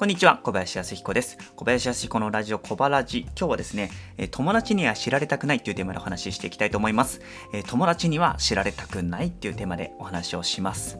こんにちは、小林康彦です。小林康彦のラジオ小ラジ。今日はですね、友達には知られたくないというテーマでお話ししていきたいと思います。友達には知られたくないっていうテーマでお話をします。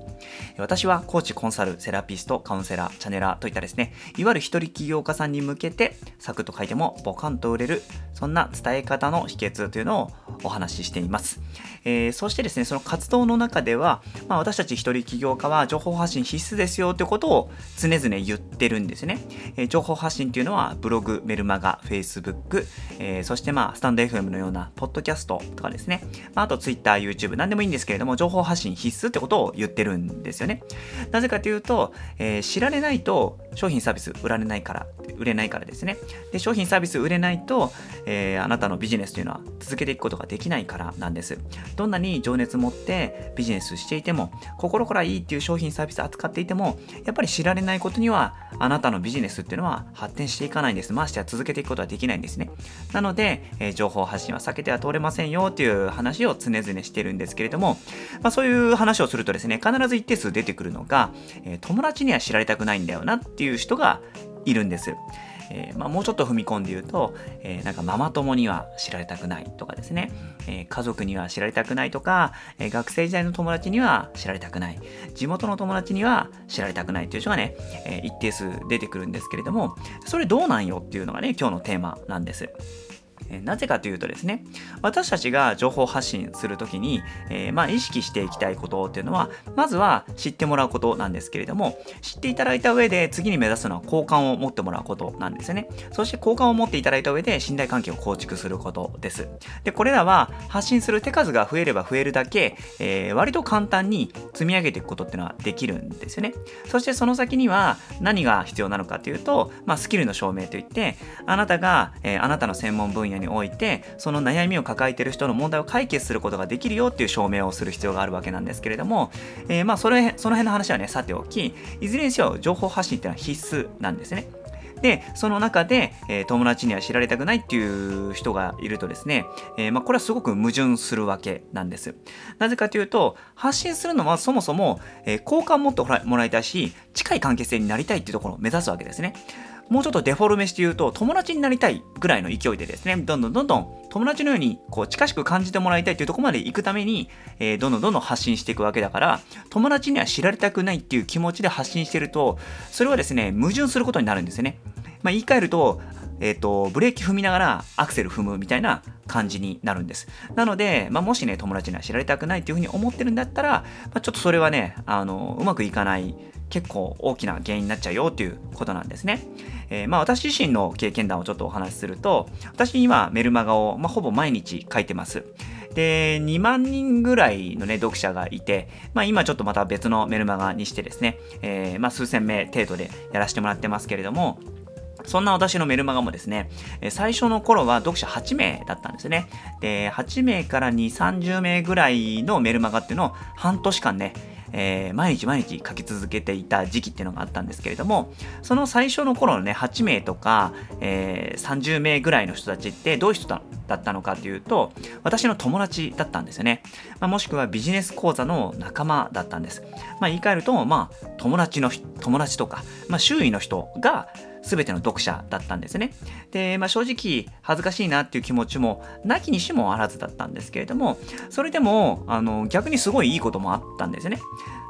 私はコーチ、コンサル、セラピスト、カウンセラー、チャネラーといったですね、いわゆる一人起業家さんに向けて、サクッと書いてもボカンと売れる、そんな伝え方の秘訣というのをお話ししています。えー、そしてですね、その活動の中では、まあ、私たち一人起業家は情報発信必須ですよということを常々言ってるんですですね。えー、情報発信っていうのは、ブログ、メルマガ、フェイスブック、えー、そしてまあ、スタンド FM のような、ポッドキャストとかですね、まあ、あと Twitter、YouTube、何でもいいんですけれども、情報発信必須ってことを言ってるんですよね。なぜかというと、えー、知られないと商品サービス売られないから、売れないからですね。で、商品サービス売れないと、えー、あなたのビジネスというのは続けていくことができないからなんです。どんなに情熱持ってビジネスしていても、心からいいっていう商品サービス扱っていても、やっぱり知られないことには、あなたのビジネスっていうのは発展していかないんです。ましては続けていくことはできないんですね。なので、えー、情報発信は避けては通れませんよっていう話を常々してるんですけれども、まあ、そういう話をするとですね、必ず一定数出てくるのが、えー、友達には知られたくないんだよなってていう人がいるんです。えー、まあ、もうちょっと踏み込んで言うと、えー、なんかママ友には知られたくないとかですね、えー、家族には知られたくないとか、え学生時代の友達には知られたくない、地元の友達には知られたくないっていう人がね、え一定数出てくるんですけれども、それどうなんよっていうのがね、今日のテーマなんです。えなぜかというとですね、私たちが情報発信するときに、えー、まあ、意識していきたいことっていうのは、まずは知ってもらうことなんですけれども、知っていただいた上で次に目指すのは好感を持ってもらうことなんですよね。そして好感を持っていただいた上で信頼関係を構築することです。で、これらは発信する手数が増えれば増えるだけ、えー、割と簡単に積み上げていくことっていうのはできるんですよね。そしてその先には何が必要なのかというと、まあ、スキルの証明といって、あなたが、えー、あなたの専門分野においてその悩みを抱えている人の問題を解決することができるよっていう証明をする必要があるわけなんですけれども、えー、まあそれその辺の話はねさておきいずれにしろ情報発信っていうのは必須なんですね。で、その中で、えー、友達には知られたくないっていう人がいるとですね、えー、まあ、これはすごく矛盾するわけなんです。なぜかというと、発信するのはそもそも、えー、好感を持ってもらいたいし、近い関係性になりたいっていうところを目指すわけですね。もうちょっとデフォルメして言うと、友達になりたいぐらいの勢いでですね、どんどんどんどん友達のようにこう近しく感じてもらいたいというところまで行くために、えー、どんどんどんどん発信していくわけだから、友達には知られたくないっていう気持ちで発信してると、それはですね、矛盾することになるんですよね。まあ、言い換えると、えっ、ー、と、ブレーキ踏みながらアクセル踏むみたいな感じになるんです。なので、まあ、もしね、友達には知られたくないっていうふうに思ってるんだったら、まあ、ちょっとそれはね、あの、うまくいかない結構大きな原因になっちゃうよっていうことなんですね。えー、まあ私自身の経験談をちょっとお話しすると、私今メルマガを、まあ、ほぼ毎日書いてます。で、2万人ぐらいのね、読者がいて、まあ今ちょっとまた別のメルマガにしてですね、えー、まあ数千名程度でやらせてもらってますけれども、そんな私のメルマガもですね、最初の頃は読者8名だったんですね。で、8名から2、30名ぐらいのメルマガっていうのを半年間ね、えー、毎日毎日書き続けていた時期っていうのがあったんですけれども、その最初の頃のね、8名とか、えー、30名ぐらいの人たちってどういう人だったのかっていうと、私の友達だったんですよね。まあ、もしくはビジネス講座の仲間だったんです。まあ、言い換えると、まあ、友達の、友達とか、まあ、周囲の人が、全ての読者だったんですね。で、まあ、正直恥ずかしいなっていう気持ちもなきにしもあらずだったんですけれども、それでもあの逆にすごいいいこともあったんですね。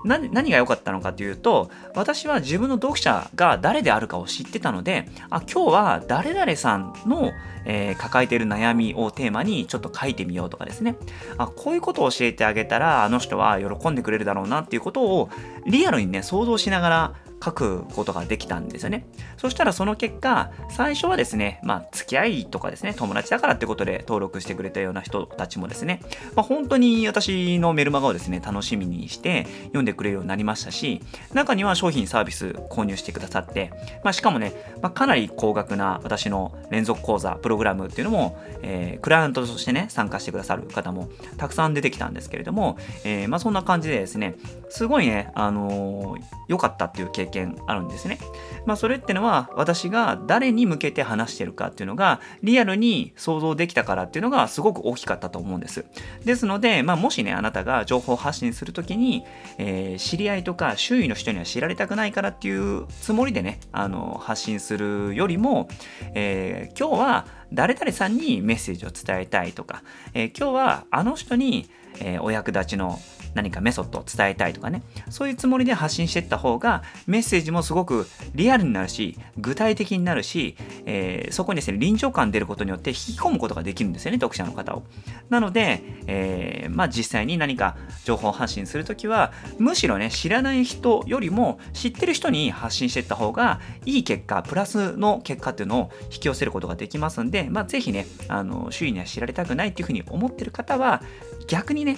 何が良かったのかというと、私は自分の読者が誰であるかを知ってたので、あ今日は誰々さんの、えー、抱えている悩みをテーマにちょっと書いてみようとかですね。あこういうことを教えてあげたら、あの人は喜んでくれるだろうなっていうことをリアルにね、想像しながら書くことができたんですよね。そしたらその結果、最初はですね、まあ、付き合いとかですね、友達だからってことで登録してくれたような人たちもですね、まあ、本当に私のメルマガをですね、楽しみにして読んでくれるようになりましたし、中には商品サービス購入してくださって、まあ、しかもね、まあ、かなり高額な私の連続講座、プログラムっていうのも、えー、クライアントとしてね、参加してくださる方もたくさん出てきたんですけれども、えー、まあ、そんな感じでですね、すごいね、あのー、良かったっていう経験験あるんですね。まあそれってのは私が誰に向けて話してるかっていうのがリアルに想像できたからっていうのがすごく大きかったと思うんです。ですので、まあもしね、あなたが情報発信するときに、えー、知り合いとか周囲の人には知られたくないからっていうつもりでね、あの、発信するよりも、えー、今日は誰々さんにメッセージを伝えたいとか、えー、今日はあの人に、えお役立ちの何かメソッドを伝えたいとかね、そういうつもりで発信していった方が、メッセージもすごくリアルになるし、具体的になるし、えー、そこにですね、臨場感出ることによって引き込むことができるんですよね、読者の方を。なので、えー、まあ実際に何か情報発信するときは、むしろね、知らない人よりも知ってる人に発信していった方が、いい結果、プラスの結果っていうのを引き寄せることができますんで、まあぜひね、あの、周囲には知られたくないっていうふうに思ってる方は、逆にね、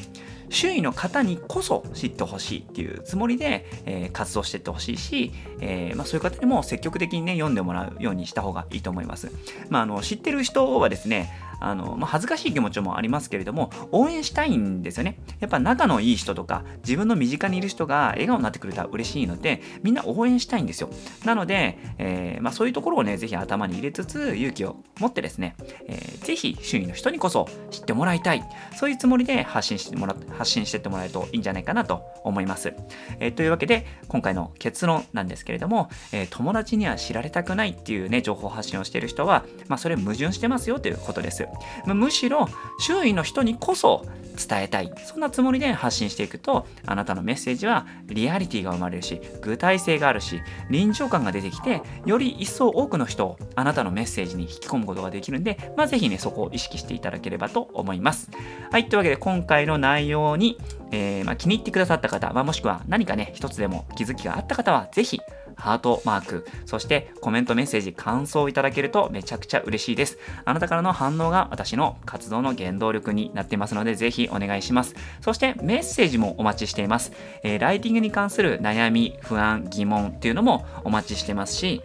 周囲の方にこそ知ってほしいっていうつもりで、えー、活動していってほしいし、えー、まあ、そういう方にも積極的にね、読んでもらうようにした方がいいと思います。まあ、あの知ってる人はですね、あの、まあ、恥ずかしい気持ちもありますけれども、応援したいんですよね。やっぱ仲のいい人とか、自分の身近にいる人が笑顔になってくれたら嬉しいので、みんな応援したいんですよ。なので、えー、まあ、そういうところをね、ぜひ頭に入れつつ、勇気を持ってですね、えー、ぜひ周囲の人にこそ知ってもらいたい。そういうつもりで発信してもら発信してってもらえるといいんじゃないかなと思います。えー、というわけで、今回の結論なんですけれども、えー、友達には知られたくないっていうね、情報発信をしている人は、まあ、それ矛盾してますよということです。まむしろ周囲の人にこそ伝えたい。そんなつもりで発信していくとあなたのメッセージはリアリティが生まれるし具体性があるし臨場感が出てきてより一層多くの人をあなたのメッセージに引き込むことができるんで、まあ、ぜひねそこを意識していただければと思います。はいというわけで今回の内容に、えー、まあ、気に入ってくださった方、まあ、もしくは何かね一つでも気づきがあった方はぜひハートマーク、そしてコメントメッセージ、感想をいただけるとめちゃくちゃ嬉しいです。あなたからの反応が私の活動の原動力になっていますので、ぜひお願いします。そしてメッセージもお待ちしています。えー、ライティングに関する悩み、不安、疑問っていうのもお待ちしてますし、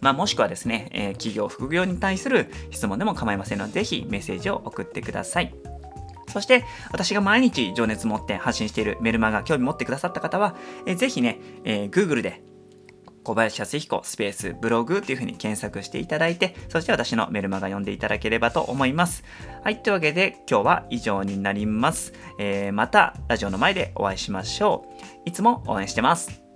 まあ、もしくはですね、えー、企業、副業に対する質問でも構いませんので、ぜひメッセージを送ってください。そして、私が毎日情熱持って発信しているメルマガ興味持ってくださった方は、えー、ぜひね、えー、Google で小林康彦スペースブログというふうに検索していただいて、そして私のメルマガ読んでいただければと思います。はい、というわけで今日は以上になります。えー、またラジオの前でお会いしましょう。いつも応援してます。